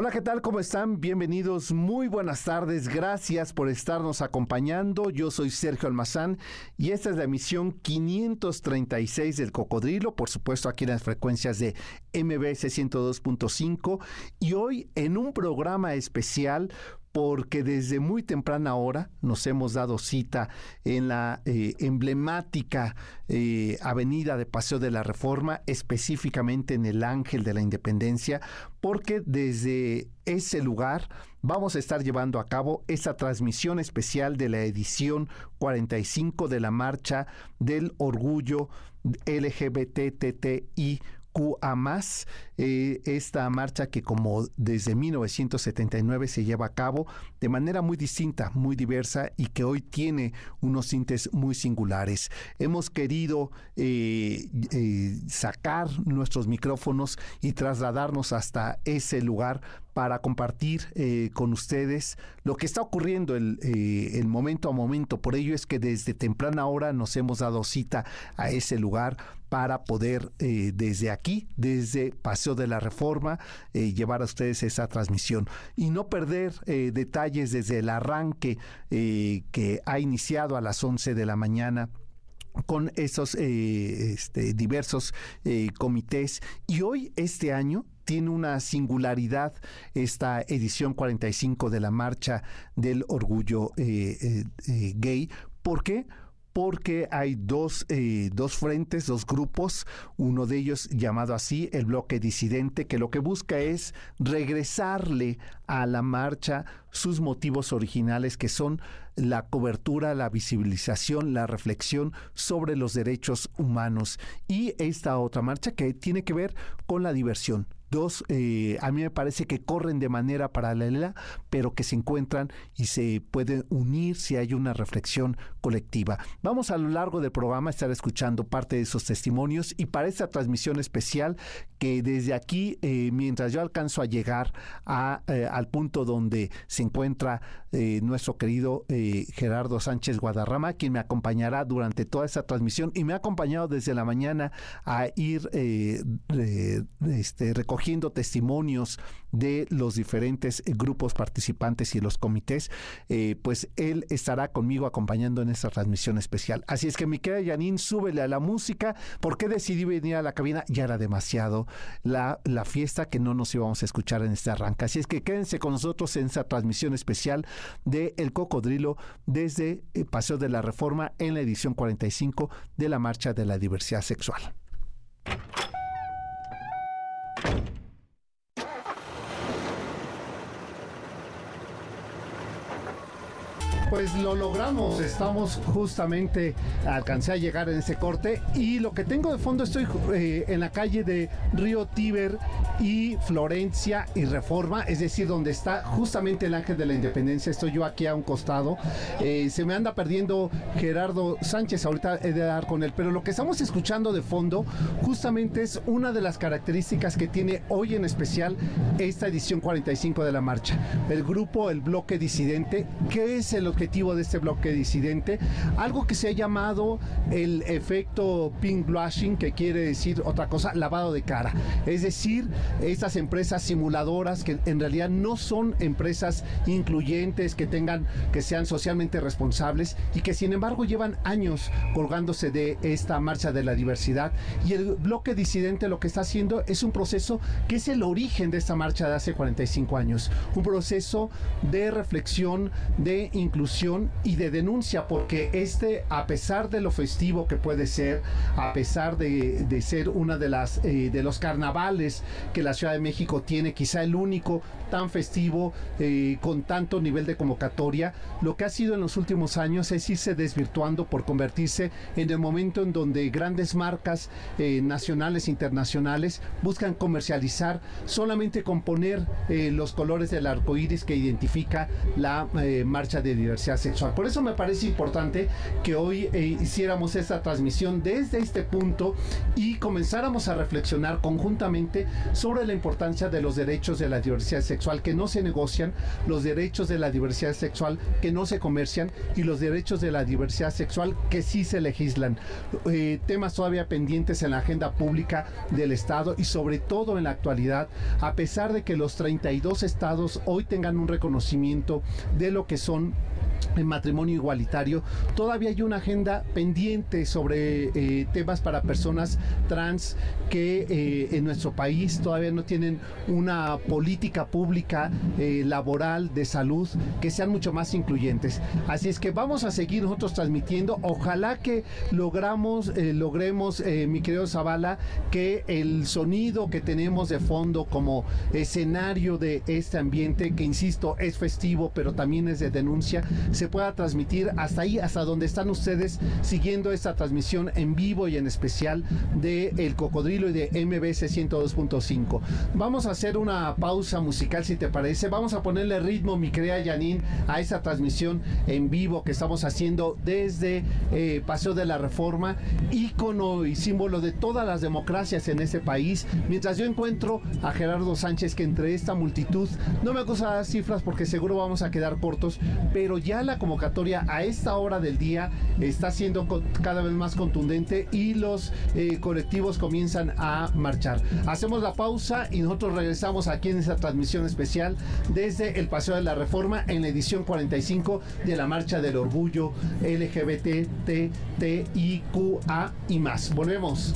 Hola, ¿qué tal? ¿Cómo están? Bienvenidos, muy buenas tardes, gracias por estarnos acompañando. Yo soy Sergio Almazán y esta es la emisión 536 del Cocodrilo, por supuesto aquí en las frecuencias de MBS 102.5 y hoy en un programa especial porque desde muy temprana hora nos hemos dado cita en la eh, emblemática eh, avenida de Paseo de la Reforma, específicamente en el Ángel de la Independencia, porque desde ese lugar vamos a estar llevando a cabo esa transmisión especial de la edición 45 de la Marcha del Orgullo LGBTTI a más eh, esta marcha que como desde 1979 se lleva a cabo de manera muy distinta, muy diversa y que hoy tiene unos tintes muy singulares. Hemos querido eh, eh, sacar nuestros micrófonos y trasladarnos hasta ese lugar para compartir eh, con ustedes lo que está ocurriendo el, eh, el, momento a momento. Por ello es que desde temprana hora nos hemos dado cita a ese lugar para poder eh, desde aquí, desde Paseo de la Reforma, llevar a ustedes esa transmisión y no perder detalles desde el arranque que ha iniciado a las 11 de la mañana con esos este, diversos comités y hoy este año tiene una singularidad esta edición 45 de la Marcha del Orgullo eh, eh, eh, Gay. ¿Por qué? porque hay dos, dos frentes, dos grupos, uno de ellos llamado así, el bloque disidente, que lo que busca es regresarle a la marcha sus motivos originales, que son la cobertura, la visibilización, la reflexión sobre los derechos humanos. Y esta otra marcha que tiene que ver con la diversión, dos, eh, a mí me parece que corren de manera paralela, pero que se encuentran y se pueden unir si hay una reflexión colectiva. Vamos a lo largo del programa a estar escuchando parte de esos testimonios y para esta transmisión especial que desde aquí, eh, mientras yo alcanzo a llegar a, eh, al punto donde se encuentra nuestro querido Gerardo Sánchez Guadarrama, quien me acompañará durante toda esta transmisión y me ha acompañado desde la mañana a ir este, recogiendo recogiendo testimonios de los diferentes eh, grupos participantes y los comités, eh, pues él estará conmigo acompañando en esta transmisión especial. Así es que mi querida Janine, súbele a la música. ¿Por qué decidí venir a la cabina? Ya era demasiado la, la fiesta que no nos íbamos a escuchar en este arranque. Así es que quédense con nosotros en esta transmisión especial de El Cocodrilo desde eh, Paseo de la Reforma en la edición 45 de la Marcha de la Diversidad Sexual. Pues lo logramos, estamos justamente, alcancé a llegar en ese corte y lo que tengo de fondo estoy eh, en la calle de Río Tíber y Florencia y Reforma, es decir, donde está justamente el Ángel de la Independencia, estoy yo aquí a un costado, eh, se me anda perdiendo Gerardo Sánchez, ahorita he de dar con él, pero lo que estamos escuchando de fondo justamente es una de las características que tiene hoy en especial esta edición 45 de la marcha, el grupo, el bloque disidente, ¿qué es el objetivo de este bloque disidente, algo que se ha llamado el efecto pink blushing, que quiere decir otra cosa, lavado de cara. Es decir, estas empresas simuladoras que en realidad no son empresas incluyentes, que tengan, que sean socialmente responsables y que sin embargo llevan años colgándose de esta marcha de la diversidad. Y el bloque disidente lo que está haciendo es un proceso que es el origen de esta marcha de hace 45 años. Un proceso de reflexión, de inclusión y de denuncia, porque este, a pesar de lo festivo que puede ser, a pesar de, de ser una de las eh, de los carnavales que la Ciudad de México tiene, quizá el único tan festivo eh, con tanto nivel de convocatoria, lo que ha sido en los últimos años es irse desvirtuando por convertirse en el momento en donde grandes marcas eh, nacionales e internacionales buscan comercializar solamente con poner los colores del arco iris que identifica la marcha de diversidad sexual. Por eso me parece importante que hoy eh, hiciéramos esta transmisión desde este punto y comenzáramos a reflexionar conjuntamente sobre la importancia de los derechos de la diversidad sexual que no se negocian, los derechos de la diversidad sexual que no se comercian y los derechos de la diversidad sexual que sí se legislan. Eh, temas todavía pendientes en la agenda pública del Estado y sobre todo en la actualidad, a pesar de que los 32 estados hoy tengan un reconocimiento de lo que son el matrimonio igualitario, todavía hay una agenda pendiente sobre eh, temas para personas trans que eh, en nuestro país todavía no tienen una política pública eh, laboral de salud que sean mucho más incluyentes. Así es que vamos a seguir nosotros transmitiendo. Ojalá que logramos, logremos, mi querido Zavala, que el sonido que tenemos de fondo como escenario de este ambiente, que insisto, es festivo, pero también es de denuncia, se pueda transmitir hasta ahí, hasta donde están ustedes siguiendo esta transmisión en vivo y en especial de El Cocodrilo y de MBC 102.5. Vamos a hacer una pausa musical si te parece. Vamos a ponerle ritmo, mi querida Janine, a esta transmisión en vivo que estamos haciendo desde eh, Paseo de la Reforma, ícono y símbolo de todas las democracias en ese país. Mientras yo encuentro a Gerardo Sánchez que entre esta multitud, no me gusta dar cifras porque seguro vamos a quedar cortos, pero ya la convocatoria a esta hora del día está siendo cada vez más contundente y los eh, colectivos comienzan a marchar. Hacemos la pausa y nosotros regresamos aquí en esta transmisión especial desde el Paseo de la Reforma en la edición 45 de la Marcha del Orgullo LGBT, TIQA y más. Volvemos.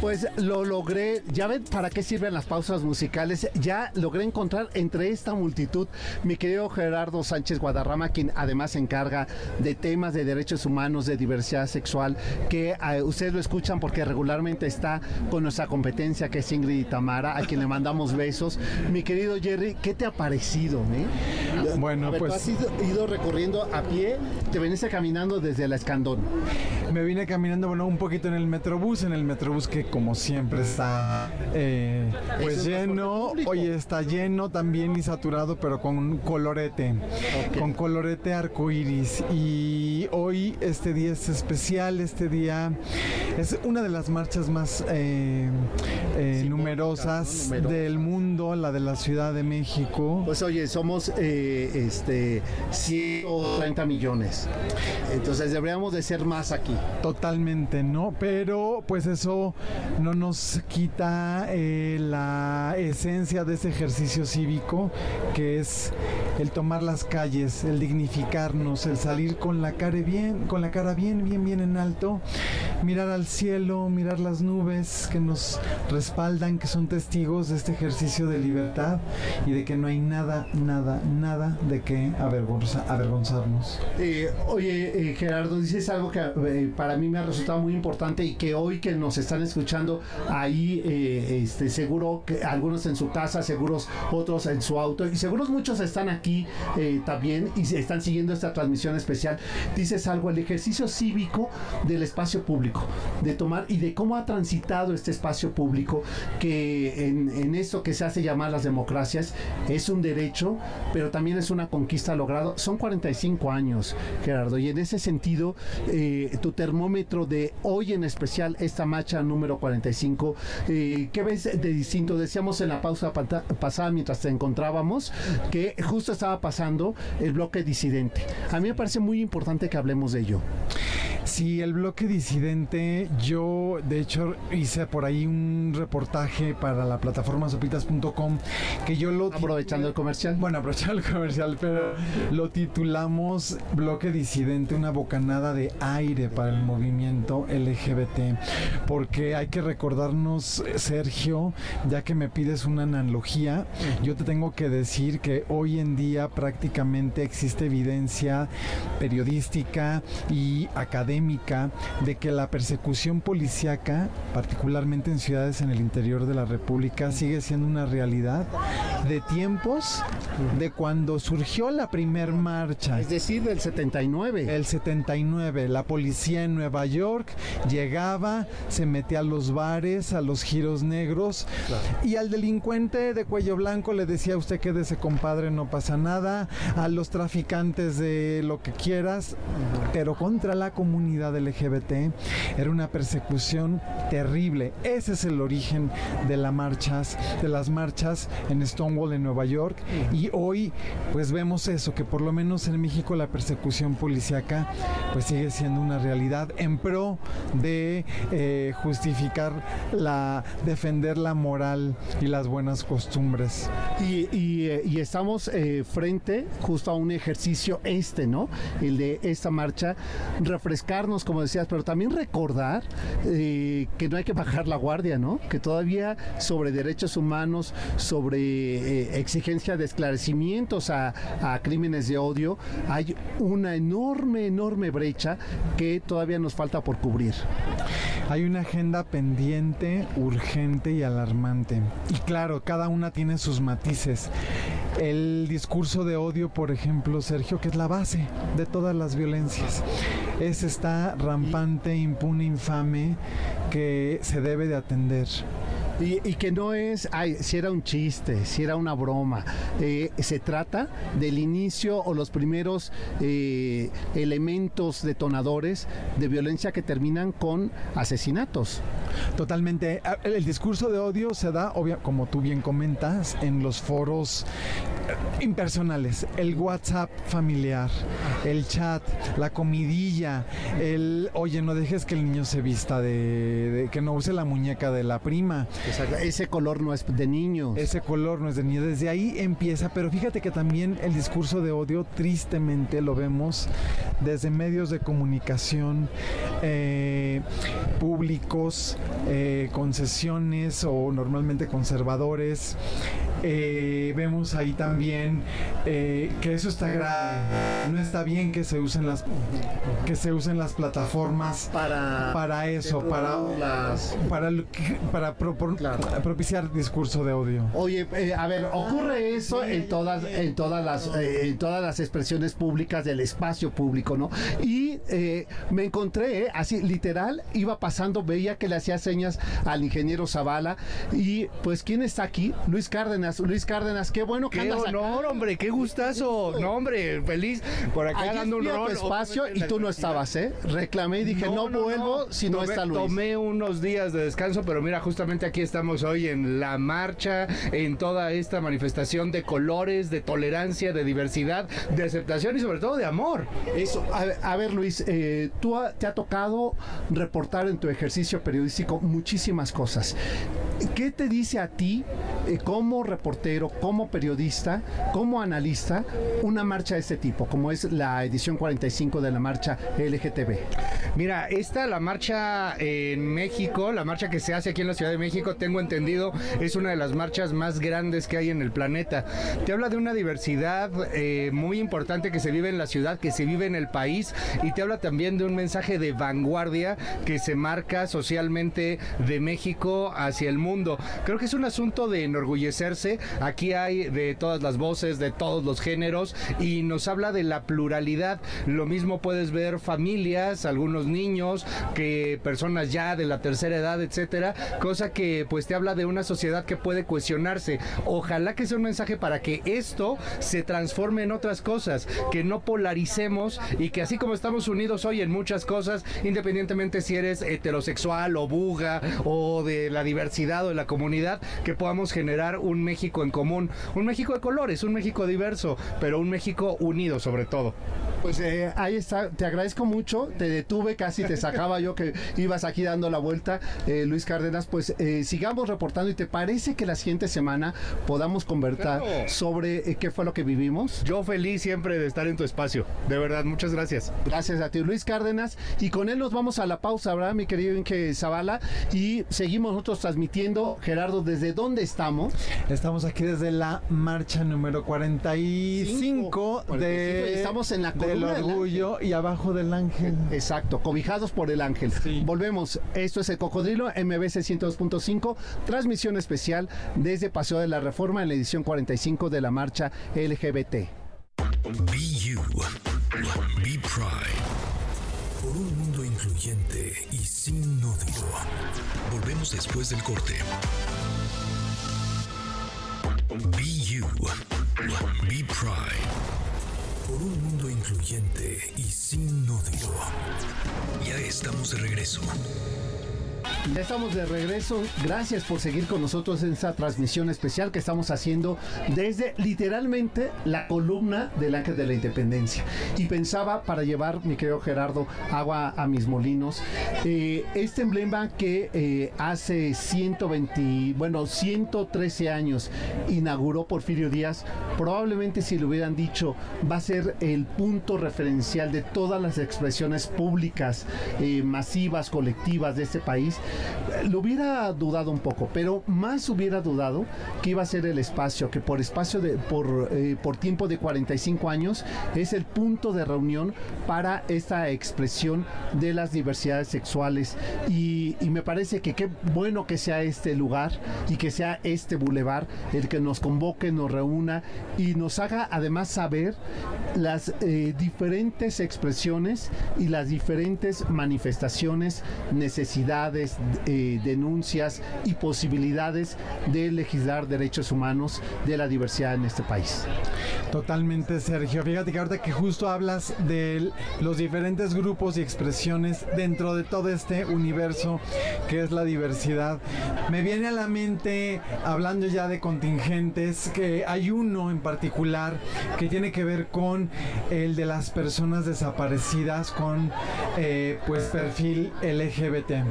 Pues lo logré, ya ven para qué sirven las pausas musicales, ya logré encontrar entre esta multitud mi querido Gerardo Sánchez Guadarrama, quien además se encarga de temas de derechos humanos, de diversidad sexual, que eh, ustedes lo escuchan porque regularmente está con nuestra competencia que es Ingrid y Tamara, a quien le mandamos besos. Mi querido Jerry, ¿qué te ha parecido? Eh? Bueno, pues... has ido, recorriendo a pie, te veniste caminando desde la Escandón. Me vine caminando, bueno, un poquito en el Metrobús, en el Metrobús que como siempre está eh, pues lleno, hoy está lleno también y saturado, pero con colorete, con colorete arcoíris. Y hoy este día es especial, este día es una de las marchas más eh, eh, numerosas del mundo, la de la Ciudad de México. Pues oye, somos eh, este 130 millones. Entonces deberíamos de ser más aquí. Totalmente, ¿no? Pero pues eso no nos quita la esencia de ese ejercicio cívico que es el tomar las calles, el dignificarnos, el salir con la cara bien, con la cara bien, bien, bien en alto, mirar al cielo, mirar las nubes que nos respaldan, que son testigos de este ejercicio de libertad y de que no hay nada, nada, nada de que avergonzarnos. Eh, oye, eh, Gerardo, dices algo que eh, para mí me ha resultado muy importante y que hoy que nos están escuchando ahí, este, seguro que algunos en su casa, seguros otros en su auto y seguros muchos están aquí también y están siguiendo esta transmisión especial. Dices algo, el ejercicio cívico del espacio público, de tomar y de cómo ha transitado este espacio público que en, en esto que se hace llamar las democracias es un derecho, pero también es una conquista logrado. Son 45 años, Gerardo, y en ese sentido, eh, tu termómetro de hoy en especial, esta marcha número 45, eh, ¿qué ves de distinto? Decíamos en la pausa pasada mientras te encontrábamos que justo estaba pasando el bloque disidente. A mí me parece muy importante que hablemos de ello. Sí, el bloque disidente, yo de hecho hice por ahí un reportaje para la plataforma sopitas.com que yo lo... Aprovechando el comercial. Bueno, aprovechando el comercial, pero lo titulamos Bloque disidente, una bocanada de aire para el movimiento LGBT, porque hay que recordarnos, Sergio, ya que me pides una analogía, yo te tengo que decir que hoy en día prácticamente existe evidencia periodística y académica académica de que la persecución policíaca, particularmente en ciudades en el interior de la República, sigue siendo una realidad de tiempos de cuando surgió la primer marcha. Es decir, del 79. El 79, la policía en Nueva York llegaba, se metía a los bares, a los giros negros y al delincuente de cuello blanco le decía usted quédese compadre, no pasa nada, a los traficantes de lo que quieras, pero contra la comunidad LGBT era una persecución terrible. Ese es el origen de las marchas, de las marchas en Stonewall en Nueva York y hoy pues vemos eso que por lo menos en México la persecución policíaca pues sigue siendo una realidad en pro de eh, justificar la defender la moral y las buenas costumbres. Y, y, eh, y estamos eh, frente justo a un ejercicio este, ¿no? El de esta marcha, refrescarnos, como decías, pero también recordar eh, que no hay que bajar la guardia, ¿no? Que todavía sobre derechos humanos, sobre eh, exigencia de esclarecimientos a, a crímenes de odio, hay una enorme, enorme brecha que todavía nos falta por cubrir. Hay una agenda pendiente, urgente y alarmante. Y claro, cada una tiene sus matices. El discurso de odio, por ejemplo, Sergio, que es la base de todas las violencias. Es rampante, impune, infame que se debe de atender. Y, y, que no es, ay, si era un chiste, si era una broma. Eh, se trata del inicio o los primeros eh, elementos detonadores de violencia que terminan con asesinatos. Totalmente. El discurso de odio se da, obvia, como tú bien comentas, en los foros impersonales. El WhatsApp familiar, el chat, la comidilla, el, oye, no dejes que el niño se vista de que no use la muñeca de la prima. Exacto. Ese color no es de niños. Ese color no es de niños. Desde ahí empieza, pero fíjate que también el discurso de odio, tristemente lo vemos desde medios de comunicación eh, públicos, eh, concesiones o normalmente conservadores. Eh, vemos ahí también eh, que eso está grave. No está bien que se usen las que se usen las plataformas para, para eso, para las... para para, claro. propiciar discurso de odio. Oye, eh, a ver, ocurre eso en todas en todas las eh, en todas las expresiones públicas del espacio público, ¿no? Y eh, me encontré así literal iba pasando, veía que le hacía señas al ingeniero Zavala y pues quién está aquí, Luis Cárdenas. Luis Cárdenas, qué bueno que qué andas honor, acá. hombre, qué gustazo. No, hombre, feliz por acá Ayer dando un rol. espacio y tú no estabas, ¿eh? Reclamé y dije, no, vuelvo si no Tomé- está Luis. Tomé unos días de descanso, pero mira, justamente aquí estamos hoy en la marcha, en toda esta manifestación de colores, de tolerancia, de diversidad, de aceptación y sobre todo de amor. Eso, a ver, a ver, Luis, eh, tú ha- te ha tocado reportar en tu ejercicio periodístico muchísimas cosas. ¿Qué te dice a ti, eh, como reportero, como periodista, como analista, una marcha de este tipo, como es la edición 45 de la marcha LGTB? Mira, esta, la marcha en México, la marcha que se hace aquí en la Ciudad de México, tengo entendido, es una de las marchas más grandes que hay en el planeta. Te habla de una diversidad eh, muy importante que se vive en la ciudad, que se vive en el país, y te habla también de un mensaje de vanguardia que se marca socialmente de México hacia el mundo. Creo que es un asunto de enorgullecerse. Aquí hay de todas las voces, de todos los géneros, y nos habla de la pluralidad. Lo mismo puedes ver familias, algunos niños, que personas ya de la tercera edad, etcétera, cosa que pues te habla de una sociedad que puede cuestionarse. Ojalá que sea un mensaje para que esto se transforme en otras cosas, que no polaricemos y que así como estamos unidos hoy en muchas cosas, independientemente si eres heterosexual o buga o de la diversidad o de la comunidad, que podamos generar un México en común, un México de colores, un México diverso, pero un México unido sobre todo. Pues eh, ahí está, te agradezco mucho, te detuve, casi te sacaba yo que ibas aquí dando la vuelta, eh, Luis Cárdenas, pues eh, sigamos reportando y te parece que la siguiente semana podamos conversar Claro. sobre eh, qué fue lo que vivimos. Yo feliz siempre de estar en tu espacio, de verdad, muchas gracias. Gracias a ti, Luis Cárdenas. Y con él nos vamos a la pausa, ¿verdad, mi querido Inge Zavala? Y seguimos nosotros transmitiendo. Gerardo, ¿desde dónde estamos? Estamos aquí desde la marcha número 45 45, de estamos en la de el del orgullo y abajo del ángel. Exacto, cobijados por el ángel. Sí. Volvemos. Esto es el Cocodrilo MBC 102.5, transmisión especial desde Paseo de la Reforma en la edición 45 de la marcha LGBT. Be You. Be Pride. Por un mundo incluyente y sin odio. Volvemos después del corte. Be You. Be Pride. Por un mundo incluyente y sin odio. Ya estamos de regreso. Ya estamos de regreso. Gracias por seguir con nosotros en esta transmisión especial que estamos haciendo desde literalmente la columna del Ángel de la Independencia. Y pensaba para llevar, mi querido Gerardo, agua a mis molinos, eh, este emblema que eh, hace 120, bueno, 113 años inauguró Porfirio Díaz, probablemente si le hubieran dicho va a ser el punto referencial de todas las expresiones públicas, eh, masivas, colectivas de este país, lo hubiera dudado un poco, pero más hubiera dudado que iba a ser el espacio, que por espacio de, por, eh, por tiempo de 45 años es el punto de reunión para esta expresión de las diversidades sexuales. Y, me parece que qué bueno que sea este lugar y que sea este bulevar el que nos convoque, nos reúna y nos haga además saber las eh, diferentes expresiones y las diferentes manifestaciones, necesidades, eh, denuncias y posibilidades de legislar derechos humanos de la diversidad en este país. Totalmente, Sergio. Fíjate que ahorita que justo hablas de los diferentes grupos y expresiones dentro de todo este universo que es la diversidad, me viene a la mente, hablando ya de contingentes, que hay uno en particular que tiene que ver con el de las personas desaparecidas con eh, pues perfil LGBT.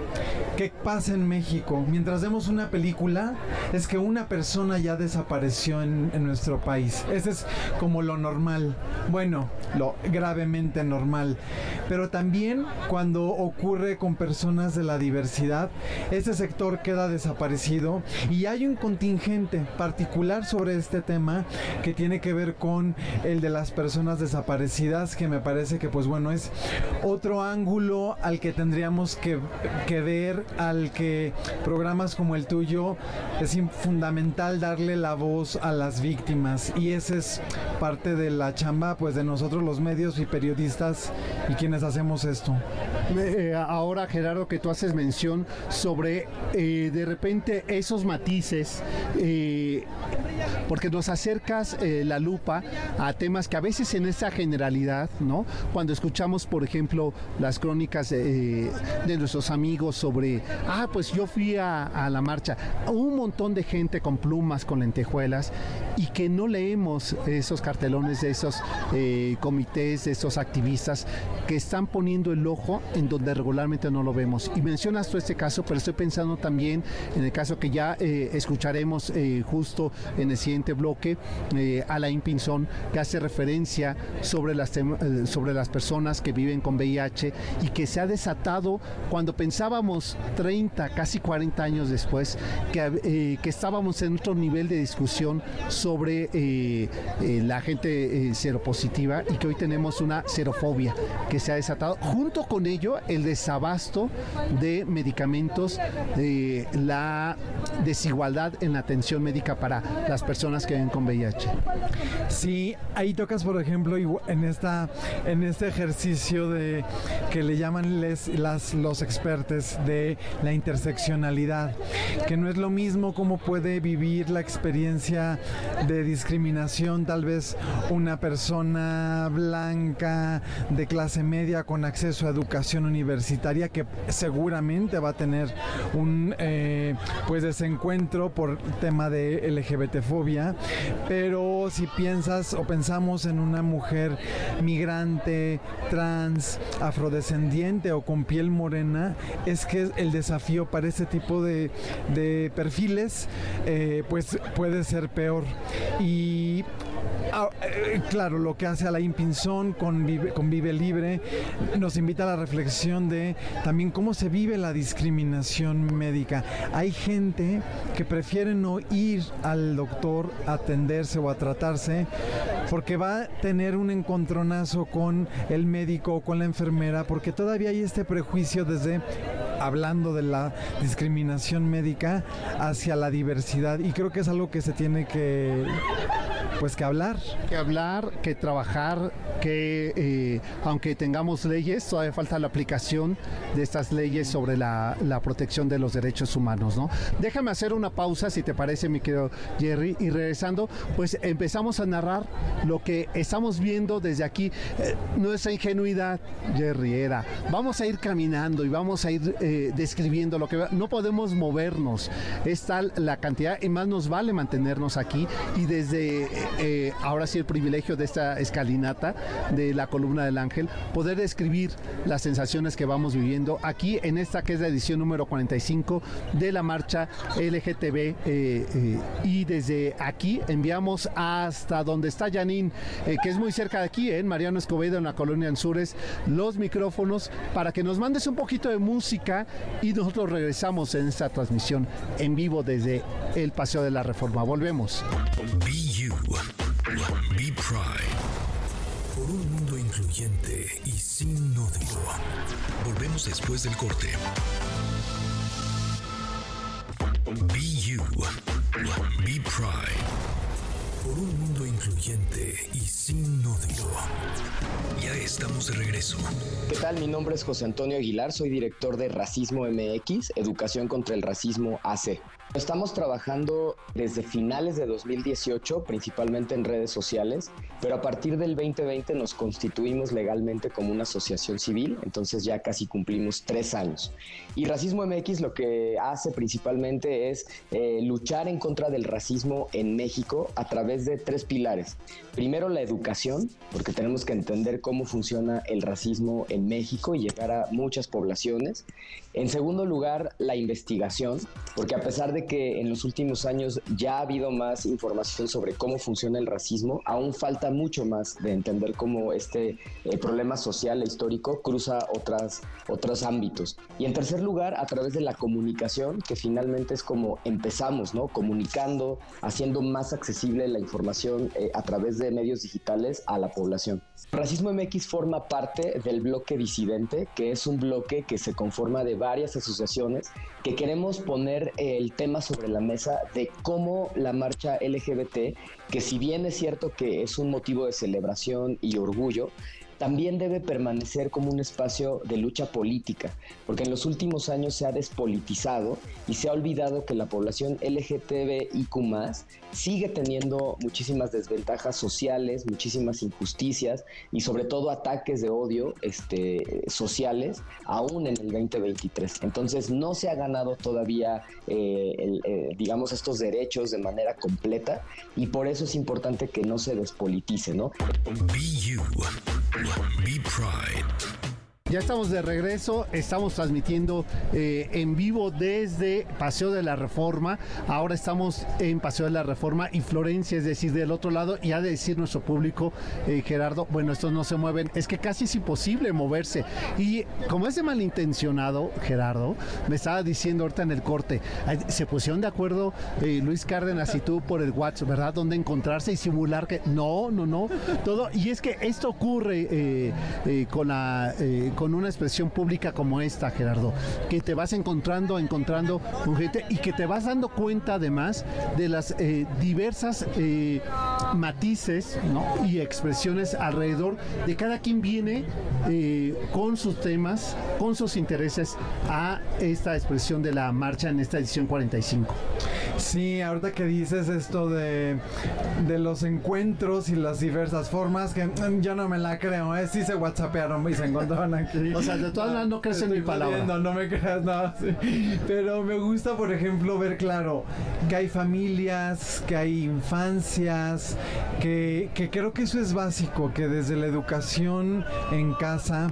¿Qué pasa en México? Mientras vemos una película, es que una persona ya desapareció en, en nuestro país. Ese es como lo normal. Bueno, lo gravemente normal. Pero también cuando ocurre con personas de la diversidad, ese sector queda desaparecido y hay un contingente particular sobre este tema que tiene que ver con el de las personas desaparecidas, que me parece que pues bueno es otro ángulo al que tendríamos que, que ver, al que programas como el tuyo es fundamental darle la voz a las víctimas y ese es parte de la chamba pues de nosotros los medios y periodistas y quienes hacemos esto. Eh, ahora, Gerardo, que tú haces mención sobre eh, de repente esos matices, eh, porque nos acercas eh, la lupa a temas que a veces en esa generalidad, ¿no? Cuando escuchamos, por ejemplo, las crónicas de nuestros amigos sobre, ah, pues yo fui a, la marcha, un montón de gente con plumas, con lentejuelas, y que no leemos esos cartelones de esos eh, comités, de esos activistas que están poniendo el ojo en donde regularmente no lo vemos. Y mencionas tú este caso, pero estoy pensando también en el caso que ya eh, escucharemos eh, justo en el siguiente bloque, Alain Pinzón, que hace referencia sobre las, sobre las personas que viven con VIH y que se ha desatado cuando pensábamos 30, casi 40 años después, que, eh, que estábamos en otro nivel de discusión sobre eh, eh, la gente seropositiva y que hoy tenemos una serofobia que se ha desatado. Junto con ello, el desabasto de medicamentos, la desigualdad en la atención médica para las personas que viven con VIH. Sí, ahí tocas, por ejemplo, en esta, en este ejercicio de que le llaman les- los expertos de la interseccionalidad, que no es lo mismo cómo puede vivir la experiencia de discriminación, tal vez una persona blanca de clase media con acceso a educación universitaria que seguramente va a tener un eh, pues desencuentro por tema de LGBT fobia, pero si piensas o pensamos en una mujer migrante, trans, afrodescendiente o con piel morena, es que el desafío para ese tipo de, de perfiles eh, pues puede ser peor. Y Ah, eh, claro, lo que hace Alain Pinzón con con Vive Libre nos invita a la reflexión de también cómo se vive la discriminación médica. Hay gente que prefiere no ir al doctor a atenderse o a tratarse porque va a tener un encontronazo con el médico o con la enfermera, porque todavía hay este prejuicio desde hablando de la discriminación médica hacia la diversidad. Y creo que es algo que se tiene que pues que hablar. Que hablar, que trabajar, que eh, aunque tengamos leyes, todavía falta la aplicación de estas leyes sobre la, la, protección de los derechos humanos, ¿no? Déjame hacer una pausa, si te parece, mi querido Jerry, y regresando, pues empezamos a narrar lo que estamos viendo desde aquí. Eh, nuestra ingenuidad, Jerry, era, vamos a ir caminando y vamos a ir eh, describiendo lo que... No podemos movernos, es tal la cantidad, y más nos vale mantenernos aquí y desde eh, ahora sí el privilegio de esta escalinata de la columna del ángel, poder describir las sensaciones que vamos viviendo aquí en esta que es la edición número 45 de la marcha LGTB eh, eh, y desde aquí enviamos hasta donde está Janine, que es muy cerca de aquí, en Mariano Escobedo, en la colonia Anzures, los micrófonos para que nos mandes un poquito de música y nosotros regresamos en esta transmisión en vivo desde el Paseo de la Reforma. Volvemos. Be Pride. Por un mundo incluyente y sin odio. Volvemos después del corte. Be You. Be Pride. Por un mundo incluyente y sin odio. Ya estamos de regreso. ¿Qué tal? Mi nombre es José Antonio Aguilar, soy director de Racismo MX, Educación contra el Racismo AC. Estamos trabajando desde finales de 2018, principalmente en redes sociales, pero a partir del 2020 nos constituimos legalmente como una asociación civil, entonces ya casi cumplimos tres años. Y Racismo MX lo que hace principalmente es eh, luchar en contra del racismo en México a través de tres pilares. Primero la educación, porque tenemos que entender cómo funciona el racismo en México y llegar a muchas poblaciones. En segundo lugar, la investigación, porque a pesar de que en los últimos años ya ha habido más información sobre cómo funciona el racismo, aún falta mucho más de entender cómo este eh, problema social e histórico cruza otras, otros ámbitos. Y en tercer lugar, a través de la comunicación, que finalmente es como empezamos, ¿no? Comunicando, haciendo más accesible la información eh, a través de medios digitales a la población. Racismo MX forma parte del bloque disidente, que es un bloque que se conforma de varias asociaciones que queremos poner el tema sobre la mesa de cómo la marcha LGBT, que si bien es cierto que es un motivo de celebración y orgullo, también debe permanecer como un espacio de lucha política, porque en los últimos años se ha despolitizado y se ha olvidado que la población LGTBIQ sigue teniendo muchísimas desventajas sociales, muchísimas injusticias y sobre todo ataques de odio este, sociales aún en el 2023. Entonces no se ha ganado todavía, eh, eh, digamos, estos derechos de manera completa y por eso es importante que no se despolitice, ¿no? Be Pride. Ya estamos de regreso, estamos transmitiendo eh, en vivo desde Paseo de la Reforma. Ahora estamos en Paseo de la Reforma y Florencia, es decir, del otro lado, y ha de decir nuestro público, eh, Gerardo, bueno, estos no se mueven, es que casi es imposible moverse. Y como es de malintencionado, Gerardo, me estaba diciendo ahorita en el corte, se pusieron de acuerdo eh, Luis Cárdenas y tú por el WhatsApp, ¿verdad? Donde encontrarse y simular que no, no, no, todo. Y es que esto ocurre con la una expresión pública como esta, Gerardo, que te vas encontrando, encontrando con gente y que te vas dando cuenta además de las eh, diversas eh, matices y expresiones alrededor de cada quien viene eh, con sus temas, con sus intereses a esta expresión de la marcha en esta edición 45. Sí, ahorita que dices esto de, de los encuentros y las diversas formas, que mm, yo no me la creo, ¿eh? Sí se whatsappearon y se encontraron. O sea, de todas maneras no crees en mi palabra. No me creas nada, Pero me gusta, por ejemplo, ver claro que hay familias, que hay infancias, que, que creo que eso es básico, que desde la educación en casa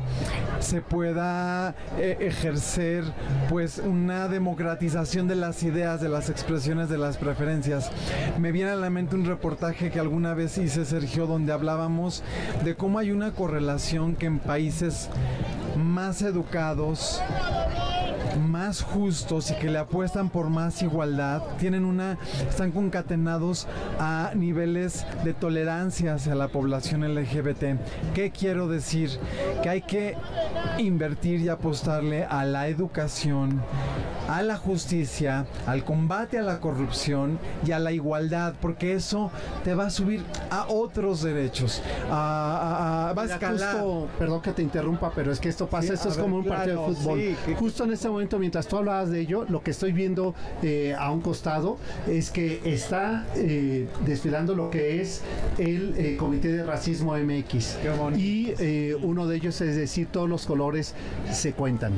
se pueda eh, ejercer pues una democratización de las ideas, de las expresiones, de las preferencias. Me viene a la mente un reportaje que alguna vez hice Sergio donde hablábamos de cómo hay una correlación que en países más educados más justos y que le apuestan por más igualdad, tienen una, están concatenados a niveles de tolerancia hacia la población LGBT. ¿Qué quiero decir? Que hay que invertir y apostarle a la educación, a la justicia, al combate a la corrupción y a la igualdad, porque eso te va a subir a otros derechos, a, va a escalar. perdón que te interrumpa, pero es que esto pasa, esto es como un partido de fútbol. Justo en este momento, mientras tú hablabas de ello, lo que estoy viendo eh, a un costado es que está eh, desfilando lo que es el eh, Comité de Racismo MX. Y uno de ellos es decir, todos los colores se cuentan.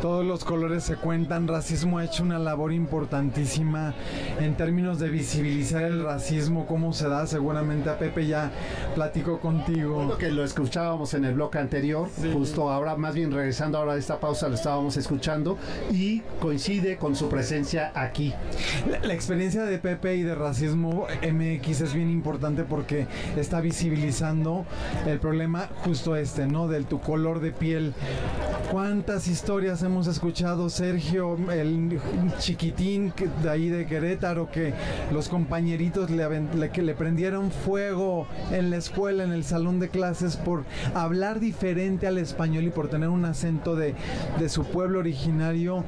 Todos los colores se cuentan. Racismo ha hecho una labor importantísima en términos de visibilizar el racismo, cómo se da. Seguramente a Pepe ya platico contigo. Lo que lo escuchábamos en el bloque anterior, justo ahora, más bien regresando ahora de esta pausa, lo estábamos escuchando y coincide con su presencia aquí. La, la experiencia de Pepe y de Racismo MX es bien importante porque está visibilizando el problema justo este, ¿no? Del tu color de piel. ¿Cuántas historias hemos escuchado, Sergio, el chiquitín de ahí de Querétaro, que los compañeritos le, que le prendieron fuego en la escuela, en el salón de clases, por hablar diferente al español y por tener un acento de, de su pueblo originario?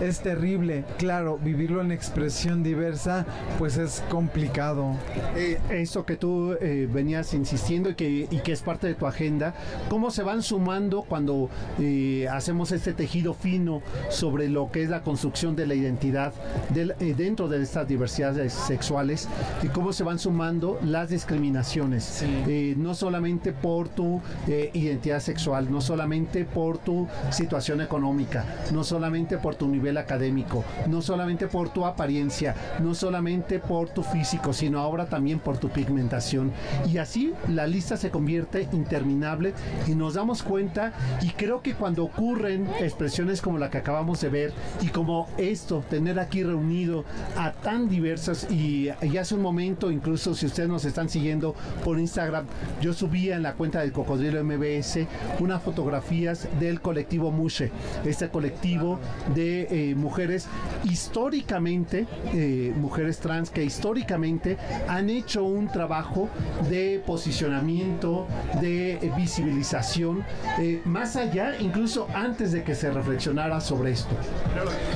Es terrible. Claro, vivirlo en expresión diversa, pues es complicado. Eh, eso que tú eh, venías insistiendo y que, y que es parte de tu agenda, ¿cómo se van sumando cuando... Eh, hacemos este tejido fino sobre lo que es la construcción de la identidad eh, dentro de estas diversidades sexuales y cómo se van sumando las discriminaciones, eh, no solamente por tu eh, identidad sexual, no solamente por tu situación económica, no solamente por tu nivel académico, no solamente por tu apariencia, no solamente por tu físico, sino ahora también por tu pigmentación. Y así la lista se convierte interminable y nos damos cuenta y creo que cuando ocurren expresiones como la que acabamos de ver y como esto, tener aquí reunido a tan diversas y, hace un momento, incluso si ustedes nos están siguiendo por Instagram, yo subía en la cuenta del Cocodrilo MBS unas fotografías del colectivo Mushe, este colectivo de eh, mujeres históricamente, eh, mujeres trans que históricamente han hecho un trabajo de posicionamiento, de visibilización, eh, más allá incluso antes de que se reflexionara sobre esto.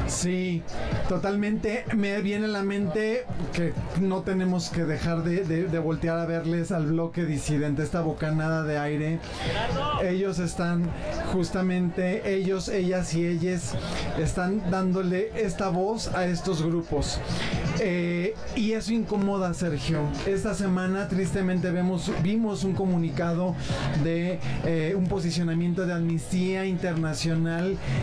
Sí, totalmente. Me viene a la mente que no tenemos que dejar de, voltear a verles al bloque disidente, esta bocanada de aire. Ellos están justamente, ellos, ellas y ellas están dándole esta voz a estos grupos. Eh, y eso incomoda, Sergio. Esta semana tristemente vemos, vimos un comunicado de eh, un posicionamiento de Amnistía Internacional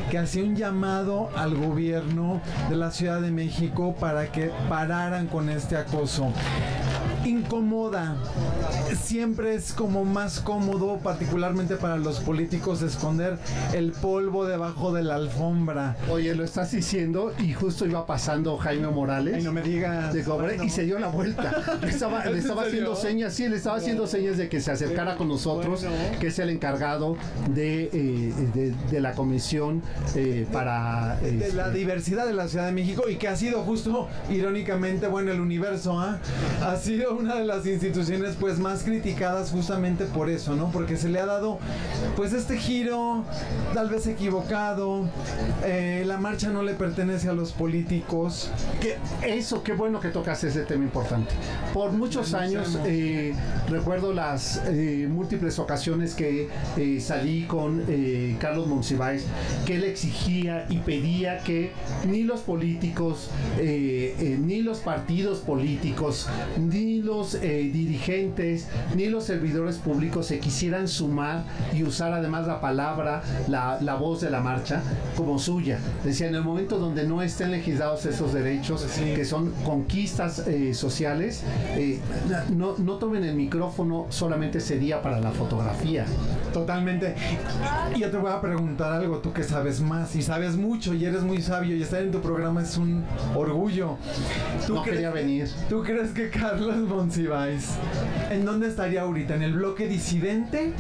que hacía un llamado al gobierno de la Ciudad de México para que pararan con este acoso incomoda. Siempre es como más cómodo, particularmente para los políticos, esconder el polvo debajo de la alfombra. Oye, lo estás diciendo y justo iba pasando Jaime Morales. no me digas. y se dio la vuelta. Le estaba, haciendo señas, sí, le estaba haciendo señas de que se acercara con nosotros, que es el encargado de, eh, de, la comisión eh, para... de la este, diversidad de la Ciudad de México y que ha sido justo, irónicamente, bueno, el universo, ¿ah? Ha sido una de las instituciones pues más criticadas justamente por eso, ¿no? Porque se le ha dado pues este giro tal vez equivocado, eh, la marcha no le pertenece a los políticos. Que eso, qué bueno que tocas ese tema importante. Por muchos años eh, recuerdo las eh, múltiples ocasiones que salí con Carlos Monsiváis, que él exigía y pedía que ni los políticos, ni los partidos políticos, ni ni los eh, dirigentes, ni los servidores públicos se quisieran sumar y usar además la palabra, la, la voz de la marcha como suya. Decía, en el momento donde no estén legislados esos derechos, que son conquistas eh, sociales, eh, no, no tomen el micrófono solamente ese día para la fotografía. Totalmente. Y yo te voy a preguntar algo, tú que sabes más y sabes mucho y eres muy sabio y estar en tu programa es un orgullo. ¿Tú No quería venir. ¿Tú crees que Carlos Monsiváis en dónde estaría ahorita? ¿En el bloque disidente?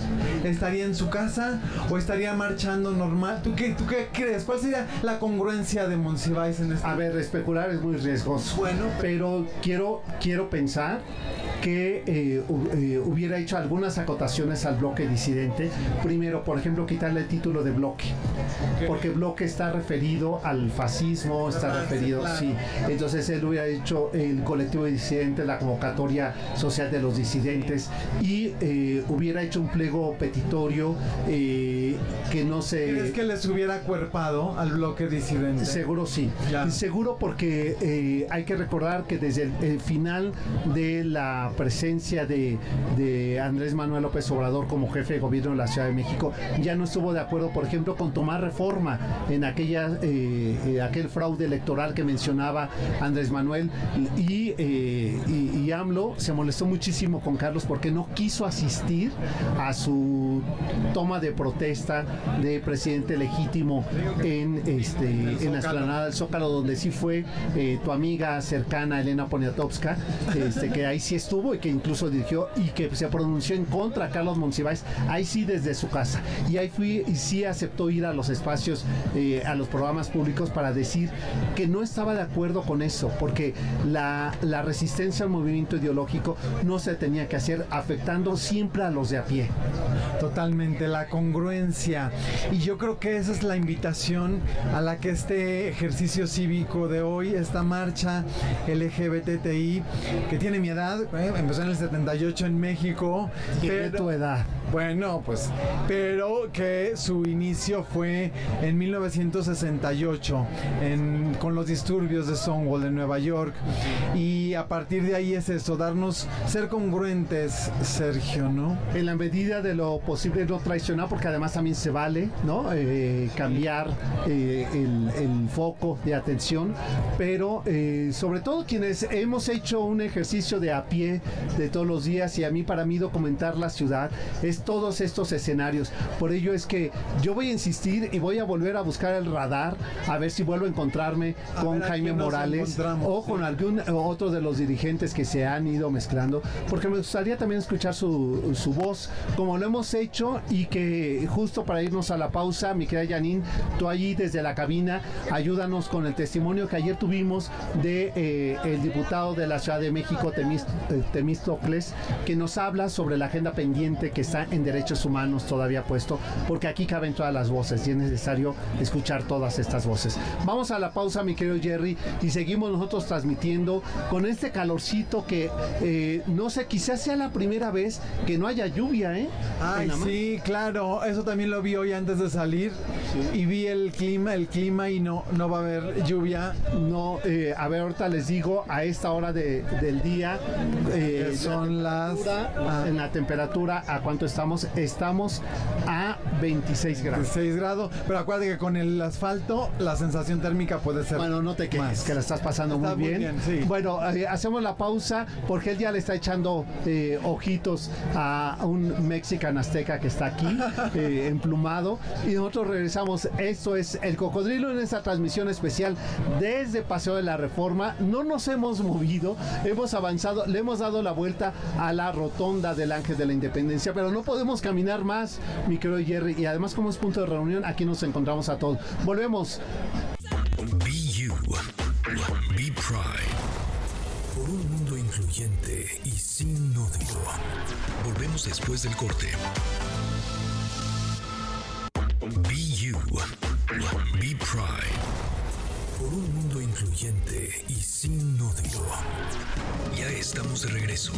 ¿Estaría en su casa o estaría marchando normal? ¿Tú qué, tú qué crees? ¿Cuál sería la congruencia de Monsiváis en este A ver, especular es muy riesgoso. Bueno, pero quiero, quiero pensar que eh, eh, hubiera hecho algunas acotaciones al bloque disidente. Primero, por ejemplo, quitarle el título de bloque. Porque bloque está referido al fascismo, está sí, referido, sí. Entonces él hubiera hecho el colectivo disidente, la convocatoria social de los disidentes y eh, hubiera hecho un pliego petitorio eh, que no se... ¿crees que les hubiera acuerpado al bloque disidente? Seguro sí. Ya. Seguro porque eh, hay que recordar que desde el, el final de la presencia de, de Andrés Manuel López Obrador como jefe de gobierno de la Ciudad de México, ya no estuvo de acuerdo, por ejemplo, con tomar reforma en aquella aquel fraude electoral que mencionaba Andrés Manuel y, y, y AMLO se molestó muchísimo con Carlos porque no quiso asistir a su toma de protesta de presidente legítimo en este en la explanada del Zócalo donde sí fue eh, tu amiga cercana Elena Poniatowska este, que ahí sí estuvo y que incluso dirigió y que se pronunció en contra de Carlos Monsiváis ahí sí desde su casa. Y ahí fui y sí aceptó ir a los espacios eh, a los programas públicos para decir que no estaba de acuerdo con eso porque la, la resistencia al movimiento ideológico no se tenía que hacer afectando siempre a los de a pie Totalmente, la congruencia. Y yo creo que esa es la invitación a la que este ejercicio cívico de hoy, esta marcha LGBTI, que tiene mi edad, eh, empezó en el 78 en México. Tiene tu edad Bueno, pues, pero que su inicio fue en 1968 en- con los disturbios de Stonewall en Nueva York. Y a partir de ahí es eso, darnos, ser congruentes, Sergio, ¿no? en la medida de lo posible no traicionar porque además también se vale no Eh, cambiar eh, el, el foco de atención. Pero eh, sobre todo quienes hemos hecho un ejercicio de a pie de todos los días y a mí para mí documentar la ciudad es todos estos escenarios. Por ello es que yo voy a insistir y voy a volver a buscar el radar a ver si vuelvo a encontrarme A con Jaime Morales o con algún otro de los dirigentes que se han ido mezclando, porque me gustaría también escuchar su, su voz, como lo hemos hecho, y que justo para irnos a la pausa, mi querida Janine, tú allí desde la cabina, ayúdanos con el testimonio que ayer tuvimos de eh, el diputado de la Ciudad de México, Temis- Temístocles, que nos habla sobre la agenda pendiente que está en derechos humanos todavía puesto, porque aquí caben todas las voces y es necesario escuchar todas estas voces. Vamos a la pausa, mi querido Jerry, y seguimos nosotros transmitiendo con este calorcito que eh, no sé, quizás sea la primera vez que no haya lluvia, ¿eh? Ay, sí, claro, eso también lo vi hoy antes de salir y vi el clima, el clima y no, no va a haber lluvia. No, eh, a ver, ahorita les digo a esta hora de- del día. eh, Que son la las- ah. En la temperatura, ¿a cuánto estamos? Estamos a 26 grados. 6 grados, pero acuérdate que con el asfalto la sensación térmica puede ser. Bueno, no te quejes, Más. que la estás pasando Está muy muy bien. sí. Bueno, eh, hacemos la pausa porque él ya le está echando eh, ojitos a un mexican azteca que está aquí, eh, emplumado. Y nosotros regresamos. Esto es El Cocodrilo en esta transmisión especial desde Paseo de la Reforma. No nos hemos movido, hemos avanzado, le hemos dado la vuelta a la rotonda del Ángel de la Independencia, pero no podemos caminar más, mi querido Jerry. Y además, como es punto de reunión, aquí nos encontramos a todos. Volvemos. Be You. Be Pride. Por un mundo incluyente y sin odio. Volvemos después del corte. Be You. Be Pride. Por un mundo incluyente y sin odio. Ya estamos de regreso.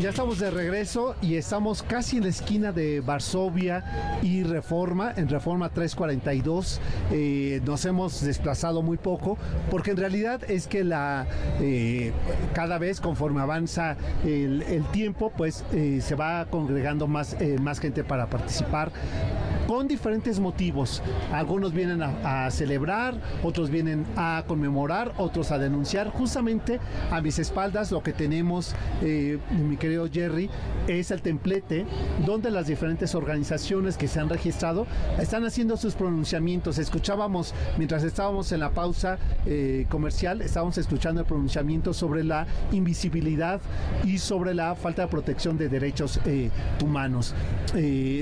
Ya estamos de regreso y estamos casi en la esquina de Varsovia y Reforma, en Reforma 342. Eh, nos hemos desplazado muy poco porque en realidad es que la eh, cada vez conforme avanza el, tiempo, pues eh, se va congregando más, más gente para participar con diferentes motivos. Algunos vienen a, celebrar, otros vienen a conmemorar, otros a denunciar. Justamente a mis espaldas lo que tenemos, eh, mi querido Jerry, es el templete donde las diferentes organizaciones que se han registrado están haciendo sus pronunciamientos. Escuchábamos, mientras estábamos en la pausa eh, comercial, estábamos escuchando el pronunciamiento sobre la invisibilidad y sobre la falta de protección de derechos eh, humanos,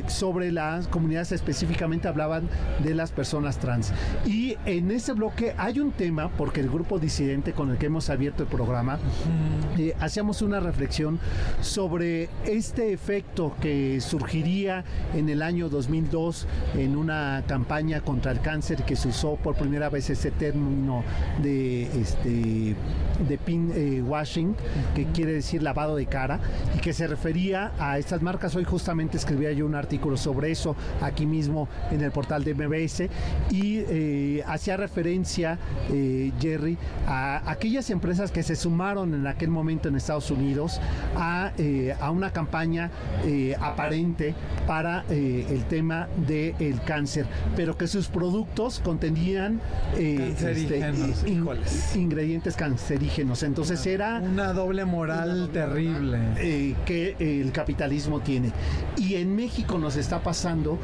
sobre las comunidades específicamente hablaban de las personas trans. Y en ese bloque hay un tema, porque el grupo disidente con el que hemos abierto el programa, eh, hacíamos una reflexión sobre este efecto que surgiría en el año 2002 en una campaña contra el cáncer que se usó por primera vez ese término de, este, de pin eh, washing, que quiere decir lavado de cara, y que se refería a estas marcas. Hoy justamente escribía yo un artículo sobre eso aquí mismo en el portal de MBS y eh, hacía referencia, eh, Jerry, a aquellas empresas que se sumaron en aquel momento en Estados Unidos a, eh, a una campaña aparente para el tema del cáncer, pero que sus productos contenían Cancerígenos, in- híjoles. ingredientes cancerígenos. Entonces era Una doble moral terrible. que el capitalismo tiene. Y en México nos está pasando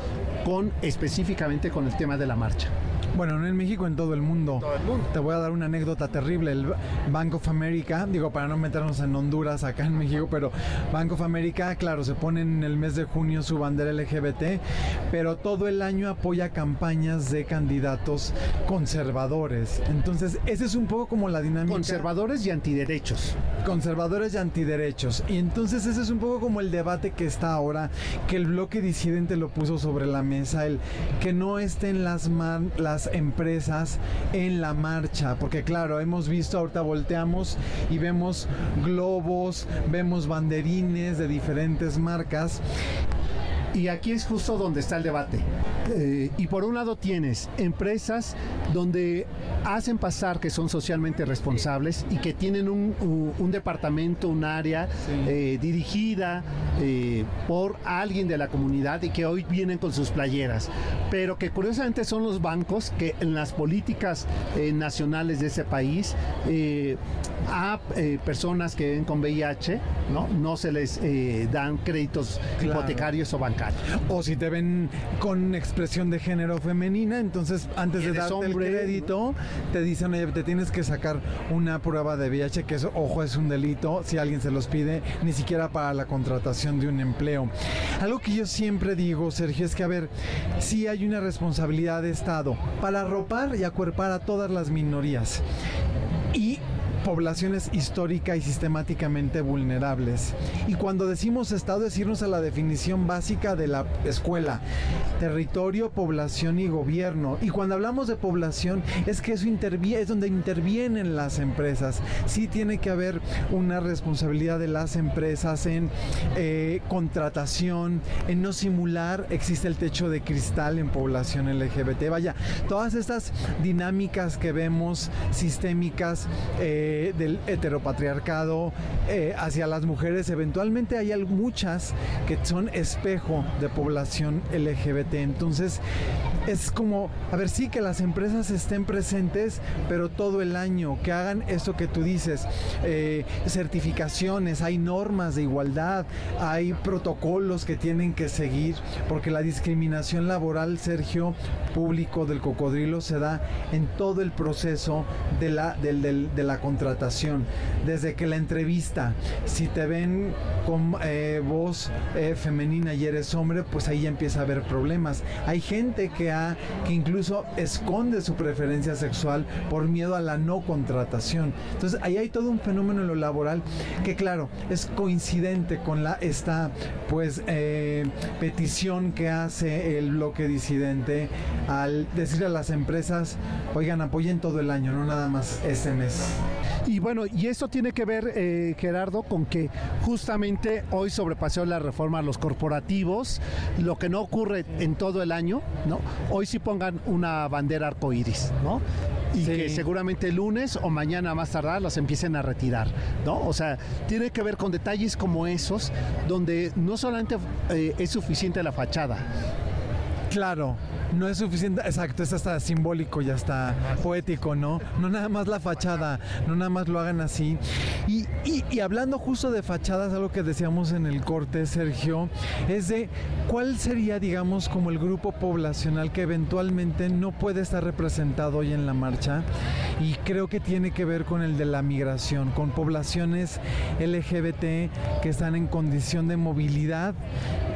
con específicamente con el tema de la marcha. Bueno, no en México, en todo el mundo. Todo el mundo. Te voy a dar una anécdota terrible. El Bank of America, digo, para no meternos en Honduras, acá en México, pero Bank of America, claro, se pone en el mes de junio su bandera LGBT, pero todo el año apoya campañas de candidatos conservadores. Entonces, ese es un poco como la dinámica. Conservadores y antiderechos. conservadores y antiderechos. Y entonces ese es un poco como el debate que está ahora, que el bloque disidente lo puso sobre la el que no estén las, mar- las empresas en la marcha, porque claro, hemos visto, ahorita volteamos y vemos globos, vemos banderines de diferentes marcas. Y aquí es justo donde está el debate. Eh, y por un lado tienes empresas donde hacen pasar que son socialmente responsables y que tienen un, un- un departamento, un área eh, dirigida eh, por alguien de la comunidad y que hoy vienen con sus playeras. Pero que curiosamente son los bancos que en las políticas nacionales de ese país a personas que ven con VIH no, no se les dan créditos Claro. hipotecarios o bancarios. O si te ven con expresión de género femenina, entonces antes de darte hombre, el crédito, te dicen, oye, te tienes que sacar una prueba de VIH, que eso, ojo, es un delito, si alguien se los pide, ni siquiera para la contratación de un empleo. Algo que yo siempre digo, Sergio, es que, a ver, sí hay una responsabilidad de Estado para arropar y acuerpar a todas las minorías. Y poblaciones histórica y sistemáticamente vulnerables. Y cuando decimos Estado, es irnos a la definición básica de la escuela. Territorio, población y gobierno. Y cuando hablamos de población, es que eso es donde intervienen las empresas. Sí tiene que haber una responsabilidad de las empresas en eh, contratación, en no simular, existe el techo de cristal en población LGBT. Vaya, todas estas dinámicas que vemos sistémicas eh, del heteropatriarcado eh, hacia las mujeres, eventualmente hay muchas que son espejo de población LGBT. Entonces, es como, a ver, sí que las empresas estén presentes, pero todo el año, que hagan esto que tú dices, eh, certificaciones, hay normas de igualdad, hay protocolos que tienen que seguir, porque la discriminación laboral, Sergio, público del cocodrilo se da en todo el proceso de la, del- del- de la contratación, desde que la entrevista, si te ven con eh, voz eh, femenina y eres hombre, pues ahí ya empieza a haber problemas. Hay gente que que, que incluso esconde su preferencia sexual por miedo a la no contratación. Entonces ahí hay todo un fenómeno en lo laboral que claro, es coincidente con la esta pues eh, petición que hace el bloque disidente al decirle a las empresas, oigan, apoyen todo el año, no nada más este mes. Y bueno, y esto tiene que ver, eh, Gerardo, con que justamente hoy sobrepasó la reforma a los corporativos, lo que no ocurre en todo el año, ¿no? Hoy sí pongan una bandera arcoíris, ¿no? y que seguramente el lunes o mañana más tardar las empiecen a retirar, ¿no? O sea, tiene que ver con detalles como esos, donde no solamente eh, es suficiente la fachada. Claro, no es suficiente, exacto, es hasta simbólico, ya está poético, ¿no? No nada más la fachada, no nada más lo hagan así. Y, y, hablando justo de fachadas, algo que decíamos en el corte, Sergio, es de cuál sería, digamos, como el grupo poblacional que eventualmente no puede estar representado hoy en la marcha. Y creo que tiene que ver con el de la migración, con poblaciones LGBT que están en condición de movilidad,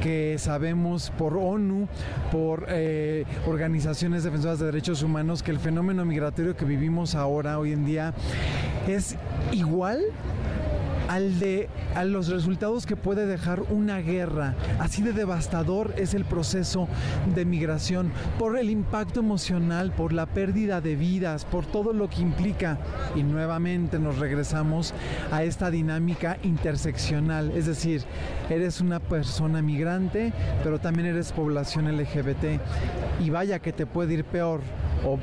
que sabemos por ONU, por eh, organizaciones defensoras de derechos humanos que el fenómeno migratorio que vivimos ahora, hoy en día, es igual al de a los resultados que puede dejar una guerra. Así de devastador es el proceso de migración por el impacto emocional, por la pérdida de vidas, por todo lo que implica. Y nuevamente nos regresamos a esta dinámica interseccional, es decir, eres una persona migrante, pero también eres población LGBT. Y vaya que te puede ir peor o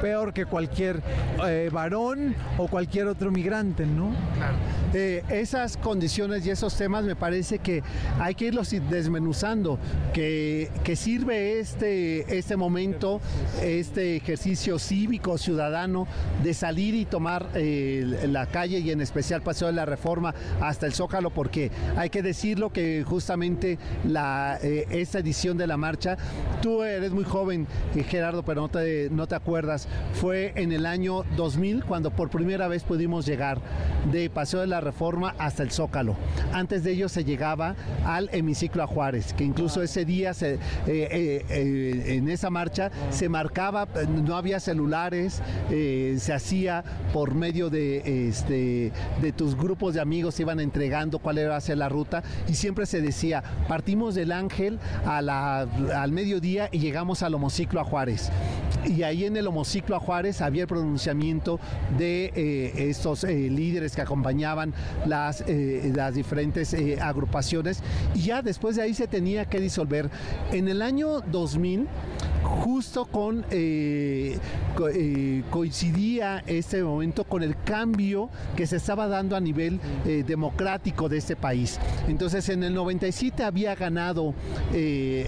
peor que cualquier eh, varón o cualquier otro migrante, ¿no? Claro. Eh, esas condiciones y esos temas me parece que hay que irlos desmenuzando, que, que sirve este, este momento, este ejercicio cívico, ciudadano, de salir y tomar eh, la calle y en especial Paseo de la Reforma hasta el Zócalo, porque hay que decirlo que justamente la, esta edición de la marcha, tú eres muy joven, Gerardo, pero no te no te acuerdas, fue en el año 2000 cuando por primera vez pudimos llegar de Paseo de la Reforma hasta el Zócalo. Antes de ello se llegaba al hemiciclo a Juárez, que incluso ese día se, eh, eh, eh, en esa marcha se marcaba, no había celulares, se hacía por medio de, este, de tus grupos de amigos, se iban entregando cuál era hacia la ruta y siempre se decía, partimos del Ángel a la, al mediodía y llegamos al homociclo a Juárez y ahí en el homociclo a Juárez había el pronunciamiento de eh, estos eh, líderes que acompañaban las, eh, las diferentes agrupaciones y ya después de ahí se tenía que disolver. En el año 2000 justo con eh, eh, coincidía este momento con el cambio que se estaba dando a nivel eh, democrático de este país. Entonces en el 97 había ganado,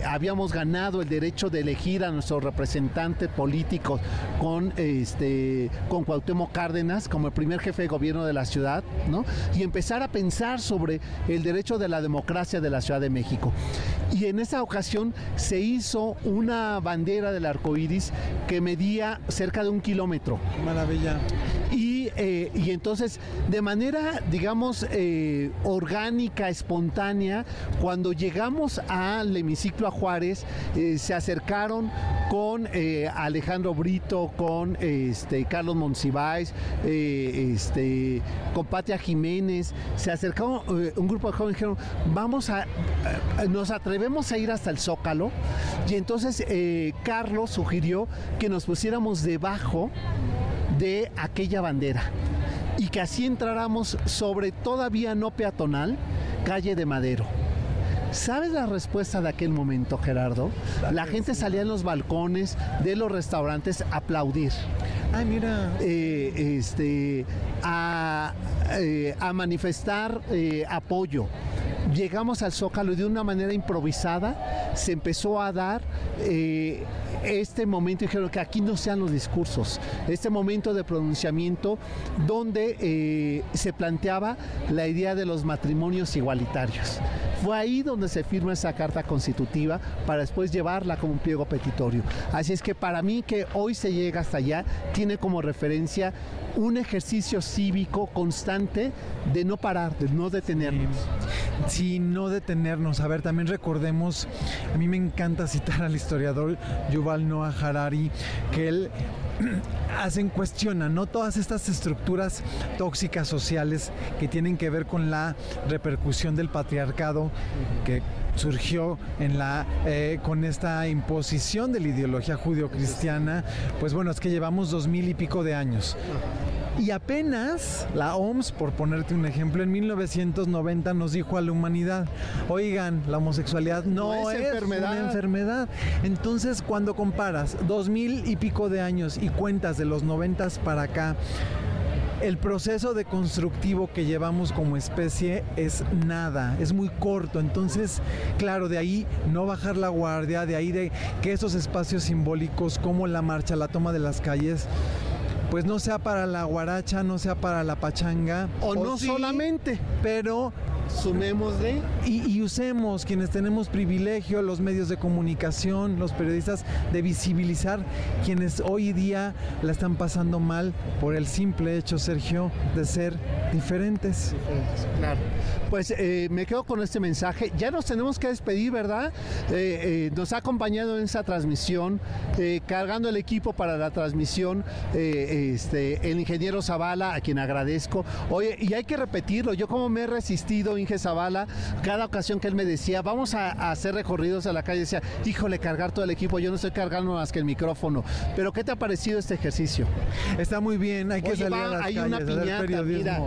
habíamos ganado el derecho de elegir a nuestro representante político con este con Cuauhtémoc Cárdenas como el primer jefe de gobierno de la ciudad, ¿no? Y empezar a pensar sobre el derecho de la democracia de la Ciudad de México. Y en esa ocasión se hizo una bandera del arco iris que medía cerca de un kilómetro. Maravilla. Y, eh, y entonces, de manera, digamos, eh, orgánica, espontánea, cuando llegamos al hemiciclo a Juárez, eh, se acercaron con Alejandro Brito, con este, Carlos Monsiváis, este, con Patia Jiménez, se acercaron un grupo de jóvenes dijeron, vamos a, nos atrevemos a ir hasta el Zócalo, y entonces Carlos sugirió que nos pusiéramos debajo de aquella bandera y que así entráramos sobre todavía no peatonal, calle de Madero. ¿Sabes la respuesta de aquel momento, Gerardo? La gente salía en los balcones de los restaurantes a aplaudir. Ay, mira. Eh, este, a, eh, manifestar eh, apoyo llegamos al Zócalo y de una manera improvisada se empezó a dar eh, este momento, dijeron que aquí no sean los discursos, este momento de pronunciamiento donde eh, se planteaba la idea de los matrimonios igualitarios Fue ahí donde se firma esa carta constitutiva para después llevarla como un pliego petitorio. Así es que para mí que hoy se llega hasta allá, tiene como referencia un ejercicio cívico constante de no parar, de no detenernos. Sí, no detenernos. A ver, también recordemos, a mí me encanta citar al historiador Yuval Noah Harari, que él hacen cuestiona no todas estas estructuras tóxicas sociales que tienen que ver con la repercusión del patriarcado que surgió en la eh, con esta imposición de la ideología judio-cristiana. Pues bueno es que llevamos dos mil y pico de años y apenas la OMS, por ponerte un ejemplo, en 1990 nos dijo a la humanidad, oigan, la homosexualidad no, es, enfermedad. una enfermedad. Entonces, cuando comparas dos mil y pico de años y cuentas de los noventas para acá, el proceso de constructivo que llevamos como especie es nada, es muy corto. Entonces, claro, de ahí no bajar la guardia, de ahí de que esos espacios simbólicos como la marcha, la toma de las calles, pues no sea para la guaracha, no sea para la pachanga. O, no solamente. Pero sumemos de y, usemos quienes tenemos privilegio, los medios de comunicación, los periodistas, de visibilizar quienes hoy día la están pasando mal por el simple hecho, Sergio, de ser diferentes. claro. Pues eh, me quedo con este mensaje. Ya nos tenemos que despedir, ¿verdad? Eh, eh, nos ha acompañado en esa transmisión, cargando el equipo para la transmisión, este, el ingeniero Zavala, a quien agradezco. Oye, y hay que repetirlo, yo como me he resistido, Inge Zavala, cada ocasión que él me decía, vamos a, hacer recorridos a la calle, decía, híjole, cargar todo el equipo, yo no estoy cargando más que el micrófono. Pero ¿qué te ha parecido este ejercicio? Está muy bien, hay que salir a las hay calles, una piñata, mira.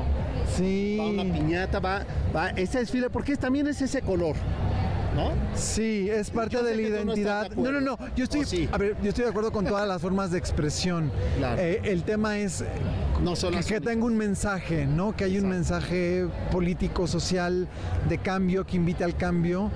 Sí. Va una piñata, va, va, ese desfile, porque también es ese color. ¿No? Sí, es parte de la identidad. No, no, no. Yo estoy, a ver, yo estoy de acuerdo con todas las formas de expresión. Eh, el tema es no solo que, que tenga un mensaje, ¿no? Que hay un mensaje político, social, de cambio, que invite al cambio.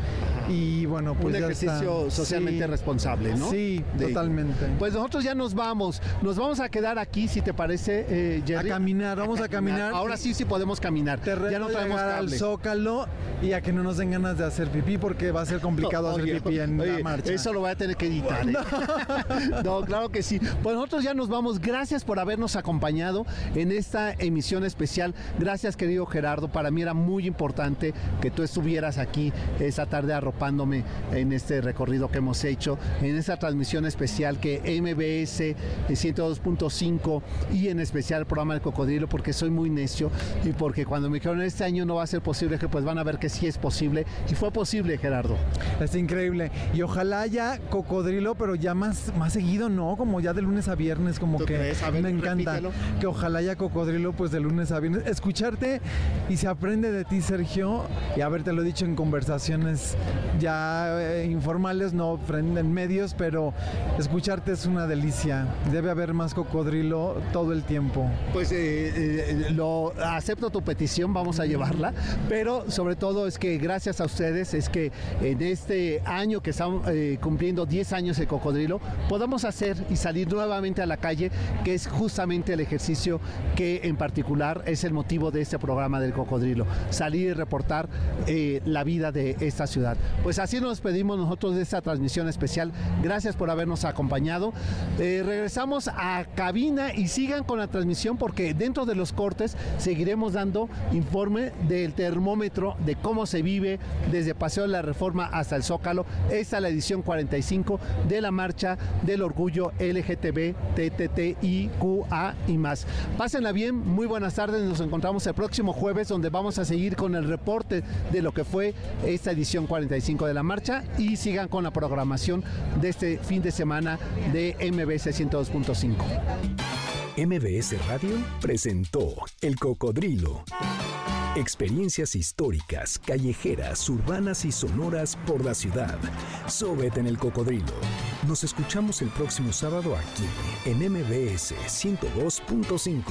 Y bueno, pues. Un ejercicio socialmente responsable, ¿no? Sí, totalmente. Pues nosotros ya nos vamos. Nos vamos a quedar aquí, si te parece, eh, Jerry. A caminar, vamos a, caminar. Ahora sí, sí podemos caminar. ya no traemos al zócalo y a que no nos den ganas de hacer pipí porque va a ser complicado hacer pipí en la marcha. Eso lo voy a tener que editar. ¿eh? No. claro que sí. Pues nosotros ya nos vamos. Gracias por habernos acompañado en esta emisión especial. Gracias, querido Gerardo. Para mí era muy importante que tú estuvieras aquí esa tarde en este recorrido que hemos hecho, en esta transmisión especial que MBS 102.5 y en especial el programa del Cocodrilo, porque soy muy necio y porque cuando me dijeron este año no va a ser posible, que pues van a ver que sí es posible. Y fue posible, Gerardo. Es increíble. Y ojalá ya Cocodrilo, pero ya más, más seguido, ¿no? Como ya de lunes a viernes, como que me encanta. Que ojalá ya Cocodrilo, pues de lunes a viernes. Escucharte y se aprende de ti, Sergio. Y haberte lo dicho en conversaciones ya eh, informales, no en medios, pero escucharte es una delicia. Debe haber más Cocodrilo todo el tiempo. Pues eh, eh, lo acepto tu petición, vamos a llevarla. Pero sobre todo es que gracias a ustedes es que en este año que estamos cumpliendo 10 años de Cocodrilo, podamos hacer y salir nuevamente a la calle, que es justamente el ejercicio que en particular es el motivo de este programa del Cocodrilo, salir y reportar la vida de esta ciudad. Pues así nos pedimos nosotros de esta transmisión especial. Gracias por habernos acompañado. Eh, regresamos a cabina y sigan con la transmisión porque dentro de los cortes seguiremos dando informe del termómetro de cómo se vive desde Paseo de la Reforma hasta el Zócalo. Esta es la edición 45 de la marcha del orgullo LGTB, TTTIQA y más. Pásenla bien, muy buenas tardes, nos encontramos el próximo jueves donde vamos a seguir con el reporte de lo que fue esta edición 45 de la marcha y sigan con la programación de este fin de semana de MBS 102.5. MBS Radio presentó El Cocodrilo. Experiencias históricas, callejeras, urbanas y sonoras por la ciudad. Sóbete en el cocodrilo. Nos escuchamos el próximo sábado aquí en MBS 102.5.